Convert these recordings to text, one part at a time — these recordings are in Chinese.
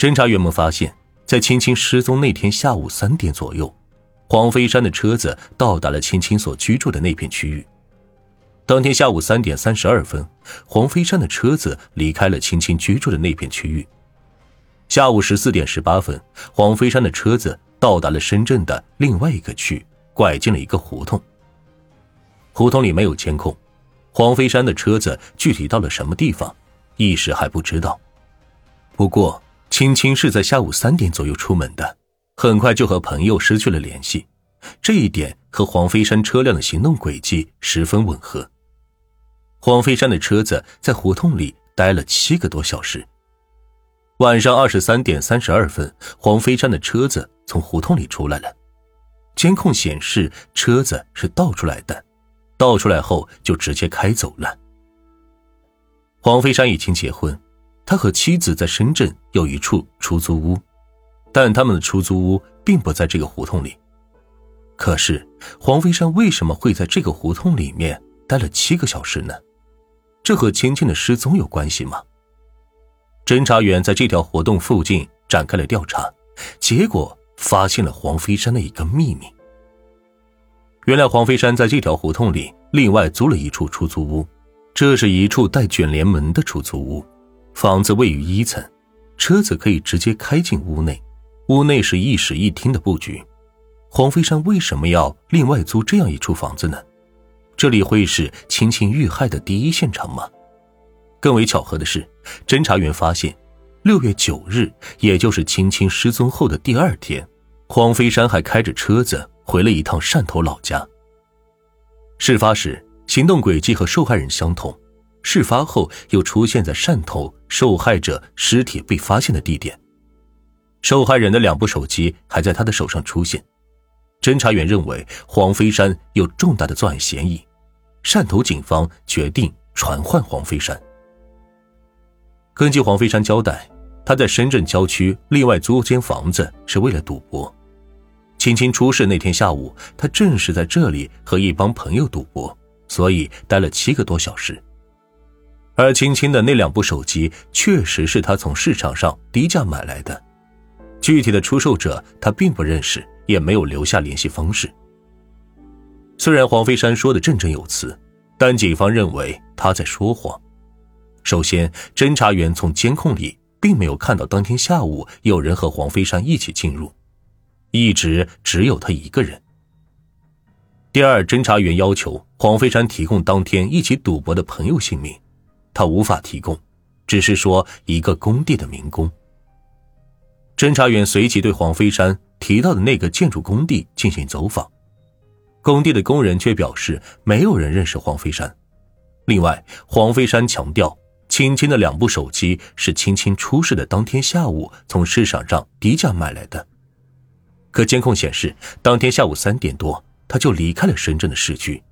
侦查员们发现，在青青失踪那天下午三点左右，黄飞山的车子到达了青青所居住的那片区域。当天下午三点三十二分，黄飞山的车子离开了青青居住的那片区域。下午十四点十八分，黄飞山的车子到达了深圳的另外一个区，拐进了一个胡同。胡同里没有监控，黄飞山的车子具体到了什么地方，一时还不知道。不过，青青是在下午三点左右出门的，很快就和朋友失去了联系，这一点和黄飞山车辆的行动轨迹十分吻合。黄飞山的车子在胡同里待了七个多小时。晚上二十三点三十二分，黄飞山的车子从胡同里出来了，监控显示车子是倒出来的，倒出来后就直接开走了。黄飞山已经结婚。他和妻子在深圳有一处出租屋，但他们的出租屋并不在这个胡同里。可是黄飞山为什么会在这个胡同里面待了七个小时呢？这和青青的失踪有关系吗？侦查员在这条活动附近展开了调查，结果发现了黄飞山的一个秘密。原来黄飞山在这条胡同里另外租了一处出租屋，这是一处带卷帘门的出租屋。房子位于一层，车子可以直接开进屋内。屋内是一室一厅的布局。黄飞山为什么要另外租这样一处房子呢？这里会是青青遇害的第一现场吗？更为巧合的是，侦查员发现，六月九日，也就是青青失踪后的第二天，黄飞山还开着车子回了一趟汕头老家。事发时，行动轨迹和受害人相同。事发后又出现在汕头受害者尸体被发现的地点，受害人的两部手机还在他的手上出现。侦查员认为黄飞山有重大的作案嫌疑，汕头警方决定传唤黄飞山。根据黄飞山交代，他在深圳郊区另外租间房子是为了赌博。青青出事那天下午，他正是在这里和一帮朋友赌博，所以待了七个多小时。而青青的那两部手机确实是他从市场上低价买来的，具体的出售者他并不认识，也没有留下联系方式。虽然黄飞山说的振振有词，但警方认为他在说谎。首先，侦查员从监控里并没有看到当天下午有人和黄飞山一起进入，一直只有他一个人。第二，侦查员要求黄飞山提供当天一起赌博的朋友姓名。他无法提供，只是说一个工地的民工。侦查员随即对黄飞山提到的那个建筑工地进行走访，工地的工人却表示没有人认识黄飞山。另外，黄飞山强调，青青的两部手机是青青出事的当天下午从市场上低价买来的，可监控显示，当天下午三点多他就离开了深圳的市区，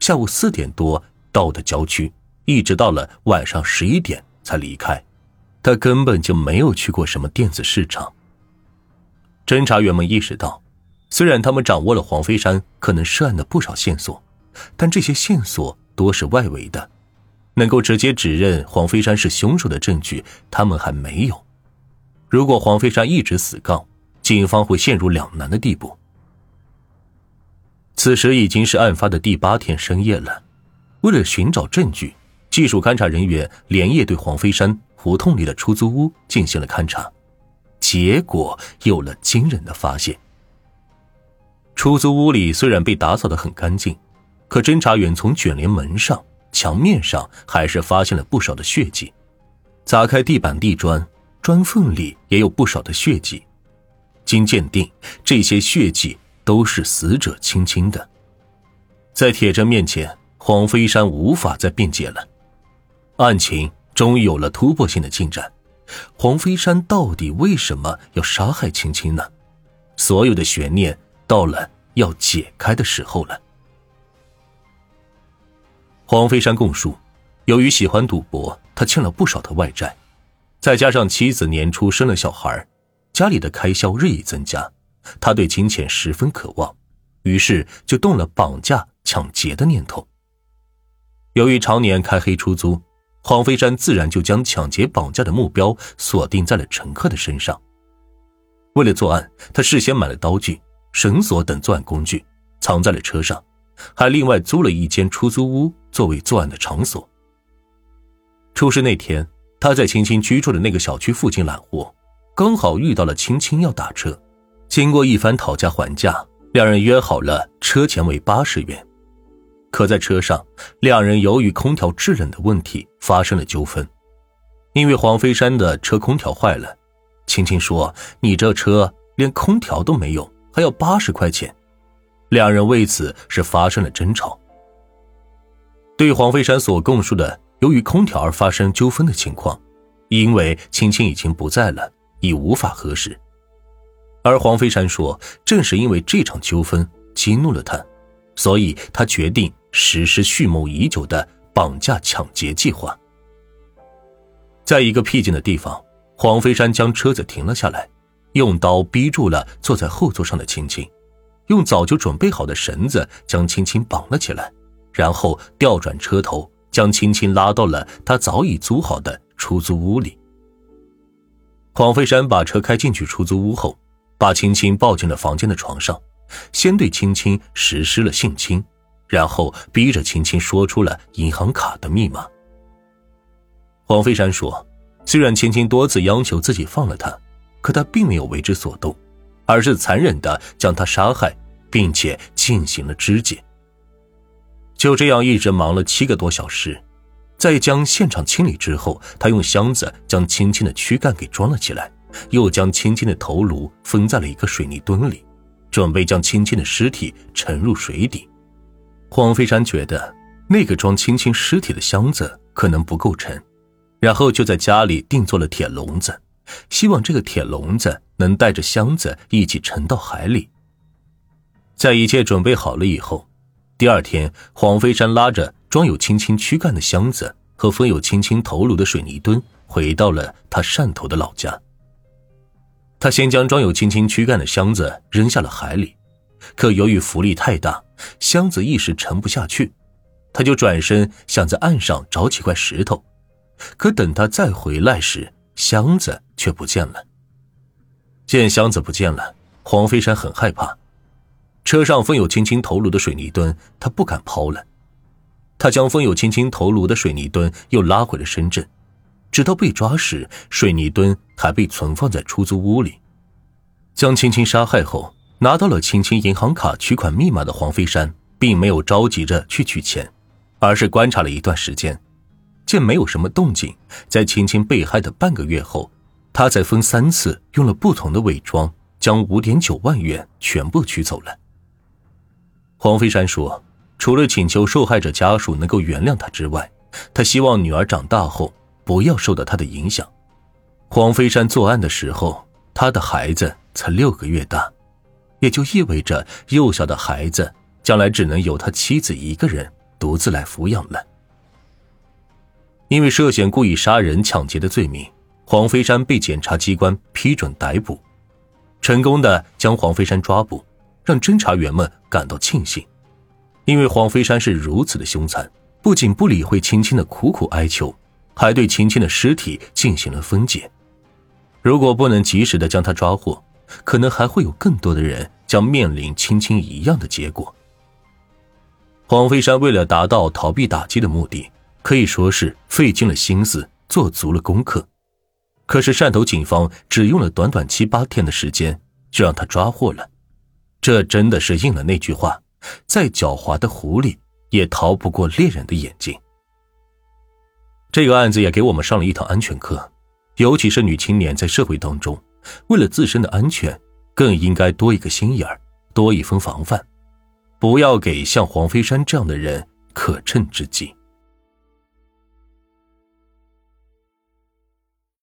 下午四点多到的郊区。一直到了晚上十一点才离开，他根本就没有去过什么电子市场。侦查员们意识到，虽然他们掌握了黄飞山可能涉案的不少线索，但这些线索多是外围的，能够直接指认黄飞山是凶手的证据他们还没有。如果黄飞山一直死杠，警方会陷入两难的地步。此时已经是案发的第八天深夜了，为了寻找证据。技术勘查人员连夜对黄飞山胡同里的出租屋进行了勘察，结果有了惊人的发现。出租屋里虽然被打扫的很干净，可侦查员从卷帘门上、墙面上还是发现了不少的血迹。砸开地板、地砖，砖缝里也有不少的血迹。经鉴定，这些血迹都是死者青青的。在铁证面前，黄飞山无法再辩解了。案情终于有了突破性的进展，黄飞山到底为什么要杀害青青呢？所有的悬念到了要解开的时候了。黄飞山供述，由于喜欢赌博，他欠了不少的外债，再加上妻子年初生了小孩，家里的开销日益增加，他对金钱十分渴望，于是就动了绑架、抢劫的念头。由于常年开黑出租。黄飞山自然就将抢劫绑架的目标锁定在了乘客的身上。为了作案，他事先买了刀具、绳索等作案工具，藏在了车上，还另外租了一间出租屋作为作案的场所。出事那天，他在青青居住的那个小区附近揽货，刚好遇到了青青要打车。经过一番讨价还价，两人约好了车钱为八十元。可在车上，两人由于空调制冷的问题发生了纠纷。因为黄飞山的车空调坏了，青青说：“你这车连空调都没有，还要八十块钱。”两人为此是发生了争吵。对黄飞山所供述的由于空调而发生纠纷的情况，因为青青已经不在了，已无法核实。而黄飞山说，正是因为这场纠纷激怒了他，所以他决定实施蓄谋已久的绑架抢劫计划。在一个僻静的地方，黄飞山将车子停了下来，用刀逼住了坐在后座上的青青，用早就准备好的绳子将青青绑了起来，然后调转车头，将青青拉到了他早已租好的出租屋里。黄飞山把车开进去出租屋后。把青青抱进了房间的床上，先对青青实施了性侵，然后逼着青青说出了银行卡的密码。黄飞山说：“虽然青青多次要求自己放了他，可他并没有为之所动，而是残忍的将他杀害，并且进行了肢解。就这样一直忙了七个多小时，在将现场清理之后，他用箱子将青青的躯干给装了起来。”又将青青的头颅封在了一个水泥墩里，准备将青青的尸体沉入水底。黄飞山觉得那个装青青尸体的箱子可能不够沉，然后就在家里定做了铁笼子，希望这个铁笼子能带着箱子一起沉到海里。在一切准备好了以后，第二天，黄飞山拉着装有青青躯干的箱子和封有青青头颅的水泥墩，回到了他汕头的老家。他先将装有青青躯干的箱子扔下了海里，可由于浮力太大，箱子一时沉不下去。他就转身想在岸上找几块石头，可等他再回来时，箱子却不见了。见箱子不见了，黄飞山很害怕。车上封有青青头颅的水泥墩，他不敢抛了。他将封有青青头颅的水泥墩又拉回了深圳。直到被抓时，水泥墩还被存放在出租屋里。将青青杀害后，拿到了青青银行卡取款密码的黄飞山，并没有着急着去取钱，而是观察了一段时间，见没有什么动静，在青青被害的半个月后，他才分三次用了不同的伪装，将五点九万元全部取走了。黄飞山说：“除了请求受害者家属能够原谅他之外，他希望女儿长大后。”不要受到他的影响。黄飞山作案的时候，他的孩子才六个月大，也就意味着幼小的孩子将来只能由他妻子一个人独自来抚养了。因为涉嫌故意杀人、抢劫的罪名，黄飞山被检察机关批准逮捕，成功的将黄飞山抓捕，让侦查员们感到庆幸。因为黄飞山是如此的凶残，不仅不理会青青的苦苦哀求。还对青青的尸体进行了分解。如果不能及时的将他抓获，可能还会有更多的人将面临青青一样的结果。黄飞山为了达到逃避打击的目的，可以说是费尽了心思，做足了功课。可是汕头警方只用了短短七八天的时间，就让他抓获了。这真的是应了那句话：再狡猾的狐狸，也逃不过猎人的眼睛。这个案子也给我们上了一堂安全课，尤其是女青年在社会当中，为了自身的安全，更应该多一个心眼儿，多一分防范，不要给像黄飞山这样的人可乘之机。